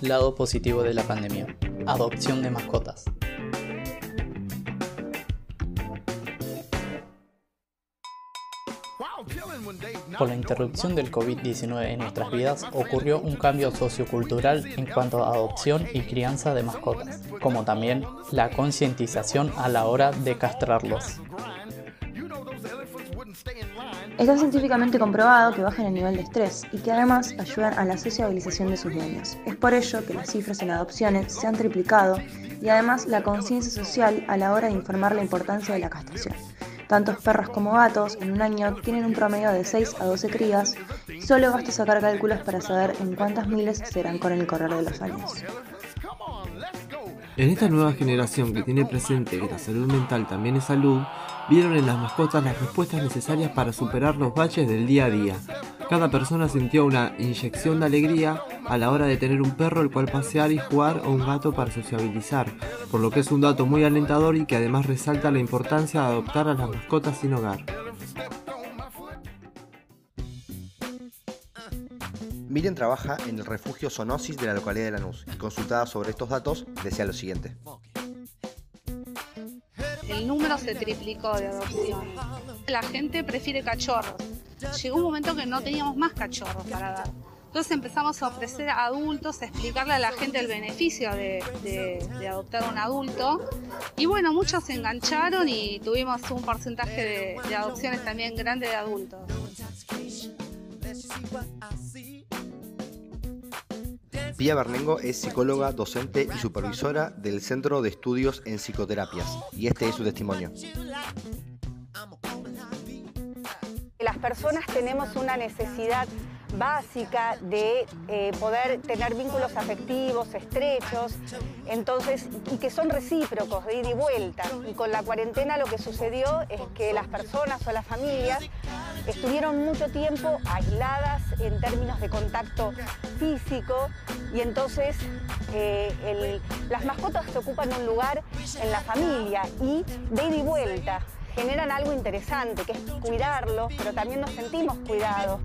Lado positivo de la pandemia. Adopción de mascotas. Con la interrupción del COVID-19 en nuestras vidas ocurrió un cambio sociocultural en cuanto a adopción y crianza de mascotas, como también la concientización a la hora de castrarlos. Está científicamente comprobado que bajan el nivel de estrés y que además ayudan a la sociabilización de sus dueños. Es por ello que las cifras en adopciones se han triplicado y además la conciencia social a la hora de informar la importancia de la castración. Tantos perros como gatos en un año tienen un promedio de 6 a 12 crías solo basta sacar cálculos para saber en cuántas miles serán con el correr de los años. En esta nueva generación que tiene presente que la salud mental también es salud, vieron en las mascotas las respuestas necesarias para superar los baches del día a día. Cada persona sintió una inyección de alegría a la hora de tener un perro el cual pasear y jugar o un gato para sociabilizar, por lo que es un dato muy alentador y que además resalta la importancia de adoptar a las mascotas sin hogar. Miriam trabaja en el refugio Sonosis de la localidad de Lanús y consultada sobre estos datos decía lo siguiente. El número se triplicó de adopción. La gente prefiere cachorros. Llegó un momento que no teníamos más cachorros para dar. Entonces empezamos a ofrecer a adultos, a explicarle a la gente el beneficio de, adoptar un adulto. Y bueno, muchos se engancharon y tuvimos un porcentaje de adopciones también grande de adultos. Pía Bernengo es psicóloga, docente y supervisora del Centro de Estudios en Psicoterapias, y este es su testimonio. Las personas tenemos una necesidad básica de eh, poder tener vínculos afectivos estrechos, entonces, y que son recíprocos, de ida y vuelta. Y con la cuarentena lo que sucedió es que las personas o las familias estuvieron mucho tiempo aisladas en términos de contacto físico y entonces eh, las mascotas ocupan un lugar en la familia y de ida y vuelta generan algo interesante, que es cuidarlos, pero también nos sentimos cuidados.